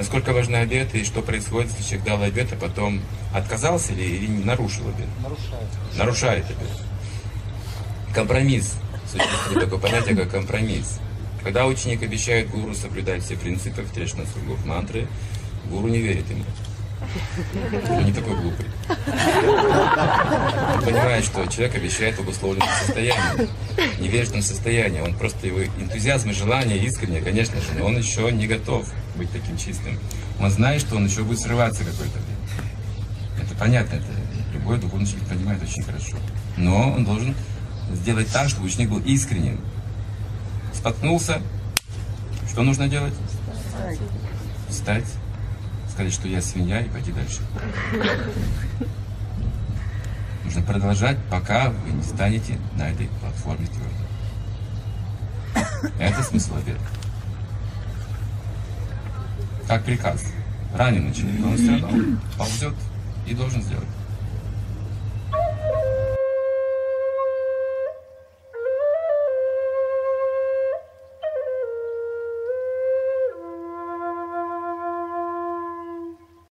Насколько важны обеты и что происходит, если человек дал обет, а потом отказался или, или нарушил обет? Нарушает. Нарушает обет. Компромисс. Существует такое понятие, как компромисс. Когда ученик обещает гуру соблюдать все принципы в трех слугов мантры, гуру не верит ему. Он не такой глупый. Он понимает, что человек обещает в обусловленном состоянии. Не верит в том состоянии. Он просто его энтузиазм и желание искренне, конечно же, но он еще не готов быть таким чистым. Он знает, что он еще будет срываться какое-то время. Это понятно, это любой духовный человек понимает очень хорошо. Но он должен сделать так, чтобы ученик был искренним. Споткнулся. Что нужно делать? Встать сказать, что я свинья и пойти дальше. Нужно продолжать, пока вы не станете на этой платформе твердо. Это смысл обеда. Как приказ. Раненый человек, он все равно ползет и должен сделать.